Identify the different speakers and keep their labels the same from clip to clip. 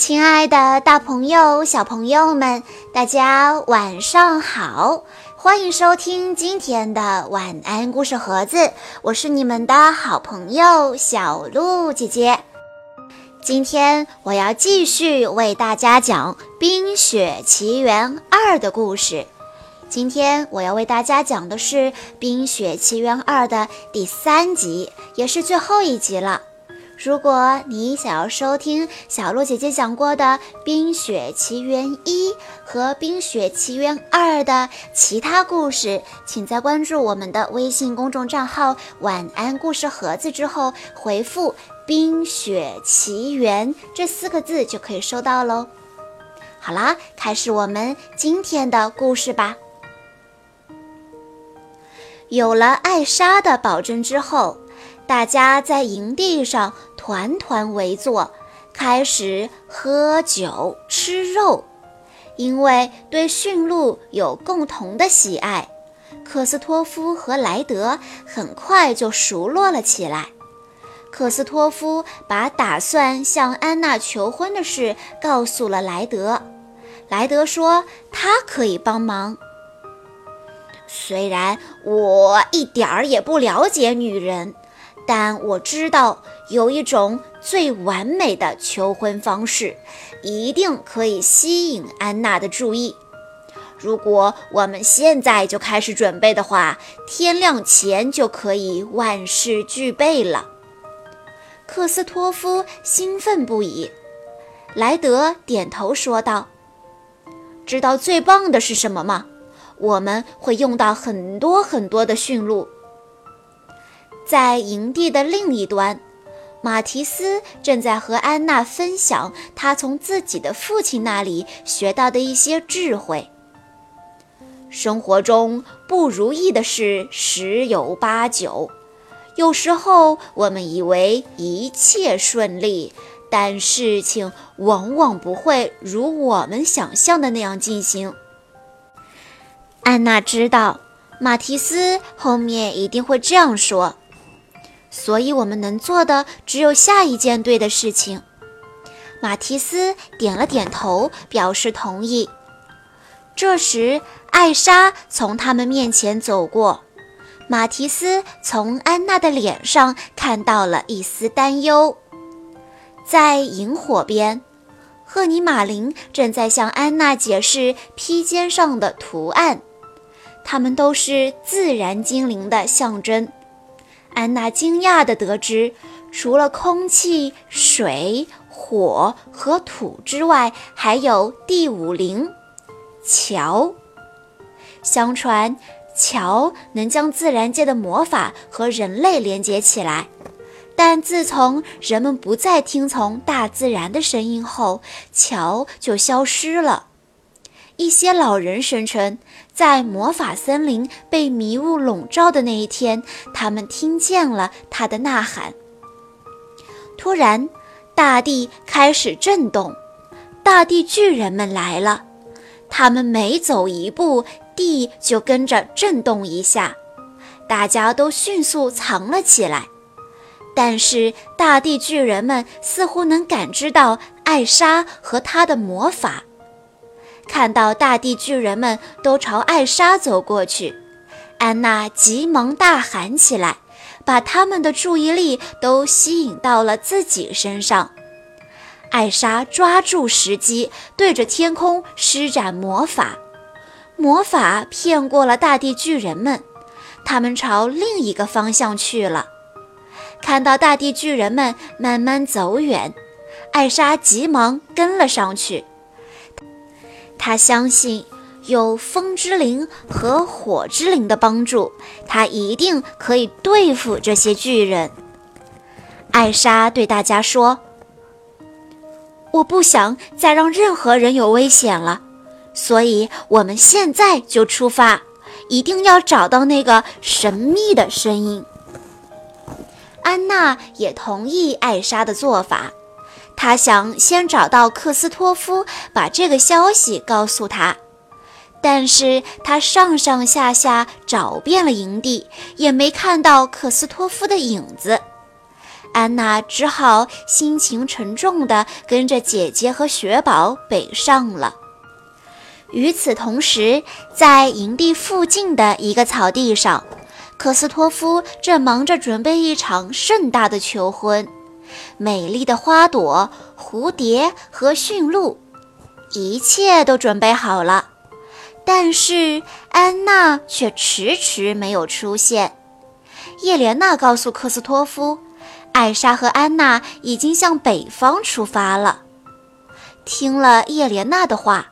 Speaker 1: 亲爱的，大朋友、小朋友们，大家晚上好！欢迎收听今天的晚安故事盒子，我是你们的好朋友小鹿姐姐。今天我要继续为大家讲《冰雪奇缘二》的故事。今天我要为大家讲的是《冰雪奇缘二》的第三集，也是最后一集了。如果你想要收听小鹿姐姐讲过的《冰雪奇缘一》和《冰雪奇缘二》的其他故事，请在关注我们的微信公众账号“晚安故事盒子”之后，回复“冰雪奇缘”这四个字就可以收到喽。好啦，开始我们今天的故事吧。有了艾莎的保证之后。大家在营地上团团围坐，开始喝酒吃肉。因为对驯鹿有共同的喜爱，克斯托夫和莱德很快就熟络了起来。克斯托夫把打算向安娜求婚的事告诉了莱德，莱德说他可以帮忙。虽然我一点儿也不了解女人。但我知道有一种最完美的求婚方式，一定可以吸引安娜的注意。如果我们现在就开始准备的话，天亮前就可以万事俱备了。克斯托夫兴奋不已，莱德点头说道：“知道最棒的是什么吗？我们会用到很多很多的驯鹿。”在营地的另一端，马提斯正在和安娜分享他从自己的父亲那里学到的一些智慧。生活中不如意的事十有八九，有时候我们以为一切顺利，但事情往往不会如我们想象的那样进行。安娜知道，马提斯后面一定会这样说。所以，我们能做的只有下一件对的事情。马提斯点了点头，表示同意。这时，艾莎从他们面前走过。马提斯从安娜的脸上看到了一丝担忧。在萤火边，赫尼玛琳正在向安娜解释披肩上的图案，它们都是自然精灵的象征。安娜惊讶地得知，除了空气、水、火和土之外，还有第五灵——桥。相传，桥能将自然界的魔法和人类连接起来。但自从人们不再听从大自然的声音后，桥就消失了。一些老人声称，在魔法森林被迷雾笼罩的那一天，他们听见了他的呐喊。突然，大地开始震动，大地巨人们来了。他们每走一步，地就跟着震动一下。大家都迅速藏了起来。但是，大地巨人们似乎能感知到艾莎和她的魔法。看到大地巨人们都朝艾莎走过去，安娜急忙大喊起来，把他们的注意力都吸引到了自己身上。艾莎抓住时机，对着天空施展魔法，魔法骗过了大地巨人们，他们朝另一个方向去了。看到大地巨人们慢慢走远，艾莎急忙跟了上去。他相信有风之灵和火之灵的帮助，他一定可以对付这些巨人。艾莎对大家说：“我不想再让任何人有危险了，所以我们现在就出发，一定要找到那个神秘的声音。”安娜也同意艾莎的做法。他想先找到克斯托夫，把这个消息告诉他。但是他上上下下找遍了营地，也没看到克斯托夫的影子。安娜只好心情沉重地跟着姐姐和雪宝北上了。与此同时，在营地附近的一个草地上，克斯托夫正忙着准备一场盛大的求婚。美丽的花朵、蝴蝶和驯鹿，一切都准备好了，但是安娜却迟迟没有出现。叶莲娜告诉克斯托夫，艾莎和安娜已经向北方出发了。听了叶莲娜的话。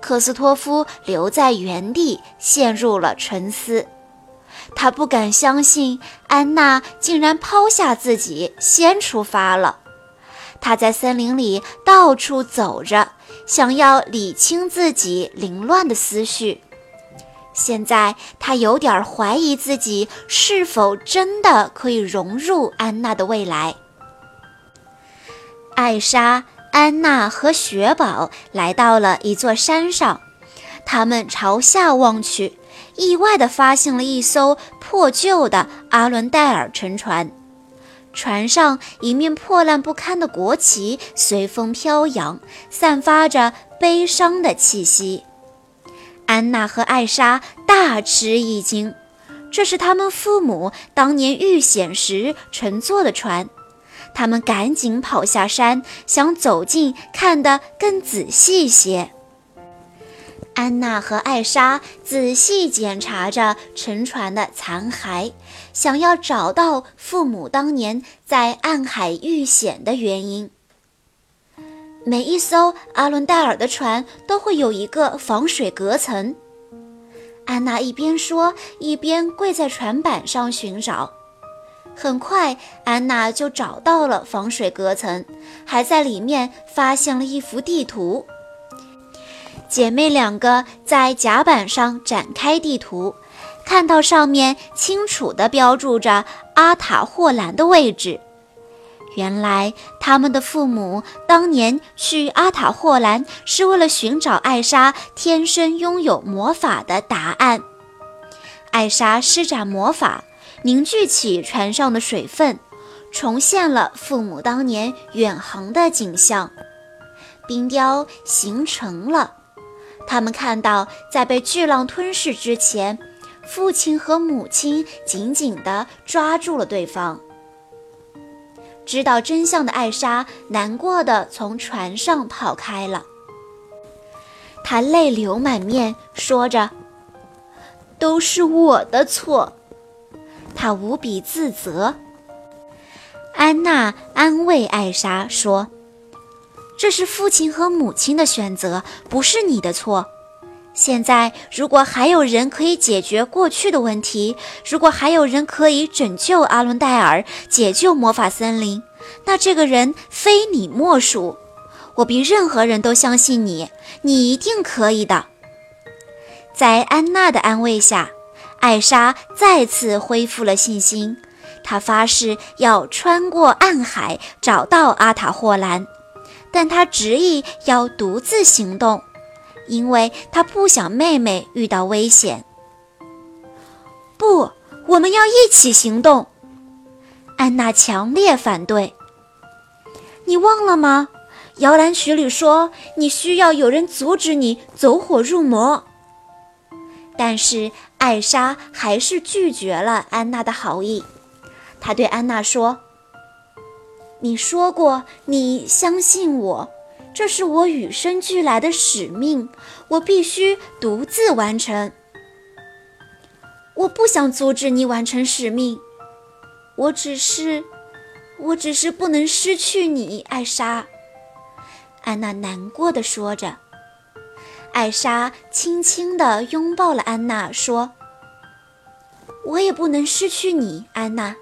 Speaker 1: 克斯托夫留在原地，陷入了沉思。他不敢相信安娜竟然抛下自己先出发了。他在森林里到处走着，想要理清自己凌乱的思绪。现在他有点怀疑自己是否真的可以融入安娜的未来。艾莎。安娜和雪宝来到了一座山上，他们朝下望去，意外地发现了一艘破旧的阿伦戴尔沉船。船上一面破烂不堪的国旗随风飘扬，散发着悲伤的气息。安娜和艾莎大吃一惊，这是他们父母当年遇险时乘坐的船。他们赶紧跑下山，想走近看得更仔细些。安娜和艾莎仔细检查着沉船的残骸，想要找到父母当年在暗海遇险的原因。每一艘阿伦戴尔的船都会有一个防水隔层。安娜一边说，一边跪在船板上寻找。很快，安娜就找到了防水隔层，还在里面发现了一幅地图。姐妹两个在甲板上展开地图，看到上面清楚地标注着阿塔霍兰的位置。原来，他们的父母当年去阿塔霍兰是为了寻找艾莎天生拥有魔法的答案。艾莎施展魔法。凝聚起船上的水分，重现了父母当年远航的景象。冰雕形成了，他们看到，在被巨浪吞噬之前，父亲和母亲紧紧地抓住了对方。知道真相的艾莎难过的从船上跑开了，她泪流满面，说着：“都是我的错。”她无比自责。安娜安慰艾莎说：“这是父亲和母亲的选择，不是你的错。现在，如果还有人可以解决过去的问题，如果还有人可以拯救阿伦戴尔，解救魔法森林，那这个人非你莫属。我比任何人都相信你，你一定可以的。”在安娜的安慰下。艾莎再次恢复了信心，她发誓要穿过暗海找到阿塔霍兰，但他执意要独自行动，因为他不想妹妹遇到危险。不，我们要一起行动！安娜强烈反对。你忘了吗？摇篮曲里说你需要有人阻止你走火入魔。但是。艾莎还是拒绝了安娜的好意。她对安娜说：“你说过你相信我，这是我与生俱来的使命，我必须独自完成。我不想阻止你完成使命，我只是，我只是不能失去你，艾莎。”安娜难过的说着。艾莎轻轻地拥抱了安娜，说：“我也不能失去你，安娜。”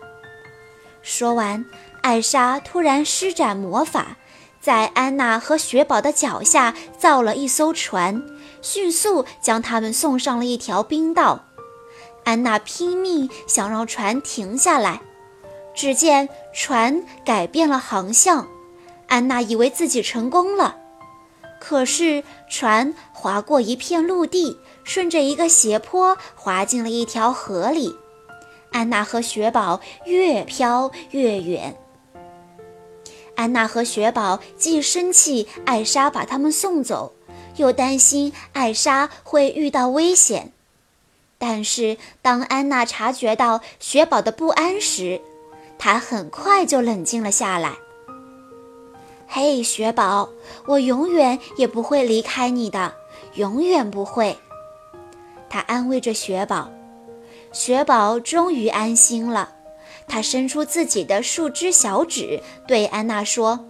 Speaker 1: 说完，艾莎突然施展魔法，在安娜和雪宝的脚下造了一艘船，迅速将他们送上了一条冰道。安娜拼命想让船停下来，只见船改变了航向。安娜以为自己成功了。可是船划过一片陆地，顺着一个斜坡滑进了一条河里。安娜和雪宝越飘越远，安娜和雪宝既生气艾莎把他们送走，又担心艾莎会遇到危险。但是当安娜察觉到雪宝的不安时，她很快就冷静了下来。嘿，雪宝，我永远也不会离开你的，永远不会。她安慰着雪宝。雪宝终于安心了，他伸出自己的树枝小指，对安娜说：“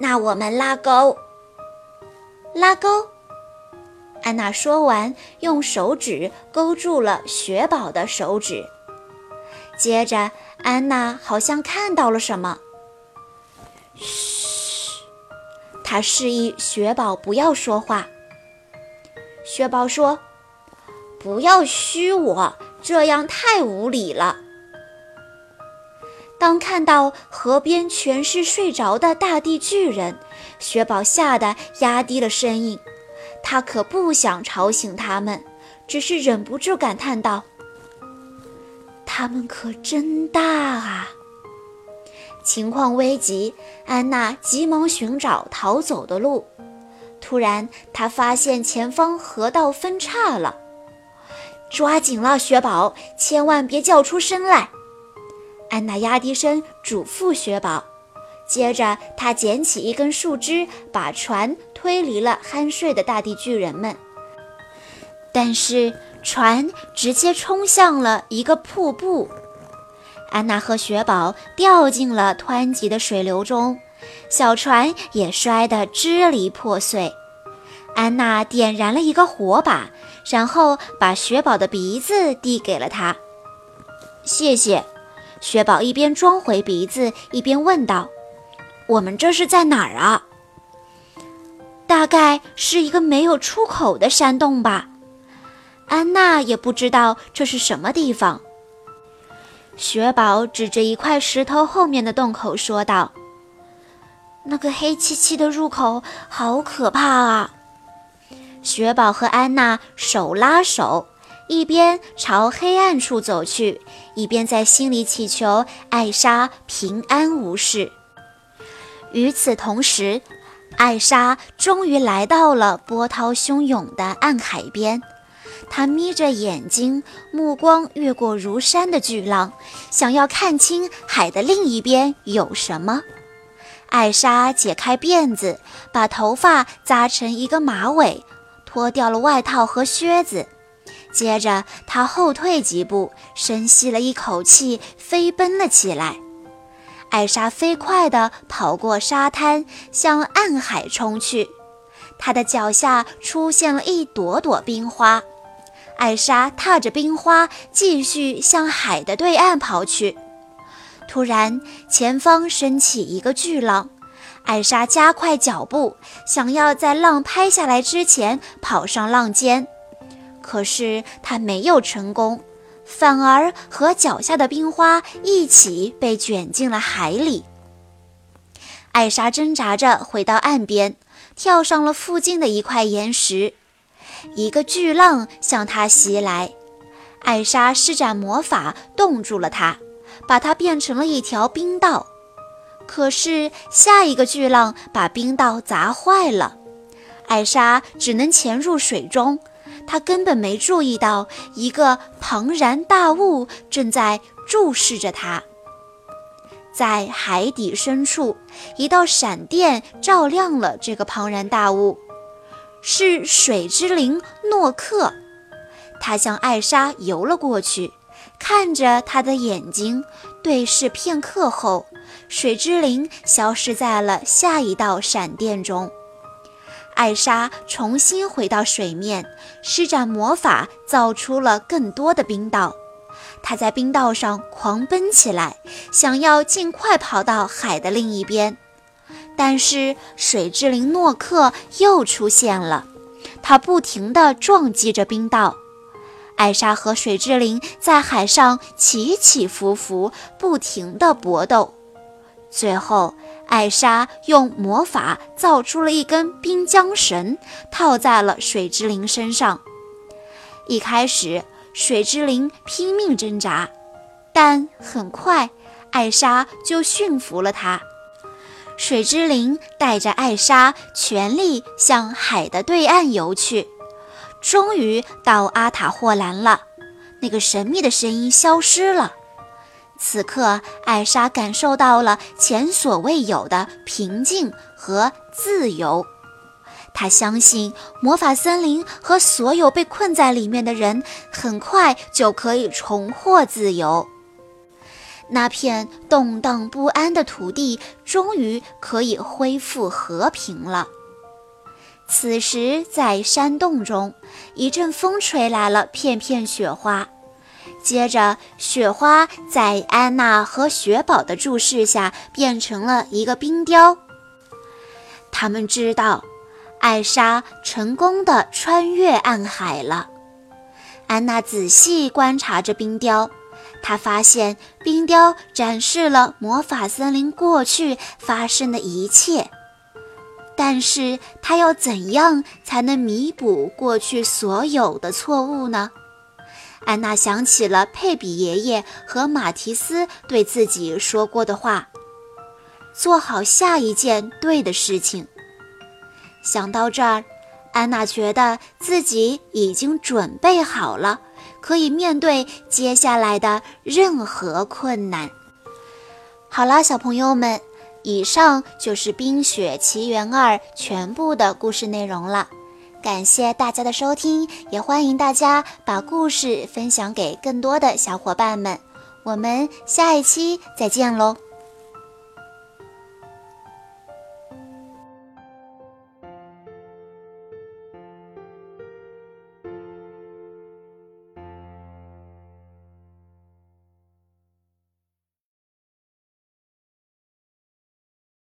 Speaker 1: 那我们拉钩。”拉钩。安娜说完，用手指勾住了雪宝的手指。接着，安娜好像看到了什么。嘘，他示意雪宝不要说话。雪宝说：“不要嘘我，这样太无礼了。”当看到河边全是睡着的大地巨人，雪宝吓得压低了声音。他可不想吵醒他们，只是忍不住感叹道：“他们可真大啊！”情况危急，安娜急忙寻找逃走的路。突然，她发现前方河道分叉了，抓紧了，雪宝，千万别叫出声来。安娜压低声嘱咐雪宝。接着，她捡起一根树枝，把船推离了酣睡的大地巨人们。但是，船直接冲向了一个瀑布。安娜和雪宝掉进了湍急的水流中，小船也摔得支离破碎。安娜点燃了一个火把，然后把雪宝的鼻子递给了他。谢谢。雪宝一边装回鼻子，一边问道：“我们这是在哪儿啊？”“大概是一个没有出口的山洞吧。”安娜也不知道这是什么地方。雪宝指着一块石头后面的洞口说道：“那个黑漆漆的入口好可怕啊！”雪宝和安娜手拉手，一边朝黑暗处走去，一边在心里祈求艾莎平安无事。与此同时，艾莎终于来到了波涛汹涌的暗海边。她眯着眼睛，目光越过如山的巨浪，想要看清海的另一边有什么。艾莎解开辫子，把头发扎成一个马尾，脱掉了外套和靴子。接着，他后退几步，深吸了一口气，飞奔了起来。艾莎飞快地跑过沙滩，向暗海冲去。她的脚下出现了一朵朵冰花。艾莎踏着冰花，继续向海的对岸跑去。突然，前方升起一个巨浪，艾莎加快脚步，想要在浪拍下来之前跑上浪尖。可是她没有成功，反而和脚下的冰花一起被卷进了海里。艾莎挣扎着回到岸边，跳上了附近的一块岩石。一个巨浪向他袭来，艾莎施展魔法冻住了它，把它变成了一条冰道。可是下一个巨浪把冰道砸坏了，艾莎只能潜入水中。他根本没注意到一个庞然大物正在注视着他。在海底深处，一道闪电照亮了这个庞然大物。是水之灵诺克，他向艾莎游了过去，看着她的眼睛，对视片刻后，水之灵消失在了下一道闪电中。艾莎重新回到水面，施展魔法，造出了更多的冰道。她在冰道上狂奔起来，想要尽快跑到海的另一边。但是水之灵诺克又出现了，他不停地撞击着冰道。艾莎和水之灵在海上起起伏伏，不停地搏斗。最后，艾莎用魔法造出了一根冰浆绳，套在了水之灵身上。一开始，水之灵拼命挣扎，但很快，艾莎就驯服了它。水之灵带着艾莎全力向海的对岸游去，终于到阿塔霍兰了。那个神秘的声音消失了。此刻，艾莎感受到了前所未有的平静和自由。她相信魔法森林和所有被困在里面的人很快就可以重获自由。那片动荡不安的土地终于可以恢复和平了。此时，在山洞中，一阵风吹来了片片雪花，接着雪花在安娜和雪宝的注视下变成了一个冰雕。他们知道，艾莎成功的穿越暗海了。安娜仔细观察着冰雕。她发现冰雕展示了魔法森林过去发生的一切，但是她要怎样才能弥补过去所有的错误呢？安娜想起了佩比爷爷和马提斯对自己说过的话：“做好下一件对的事情。”想到这儿，安娜觉得自己已经准备好了。可以面对接下来的任何困难。好啦，小朋友们，以上就是《冰雪奇缘二》全部的故事内容了。感谢大家的收听，也欢迎大家把故事分享给更多的小伙伴们。我们下一期再见喽！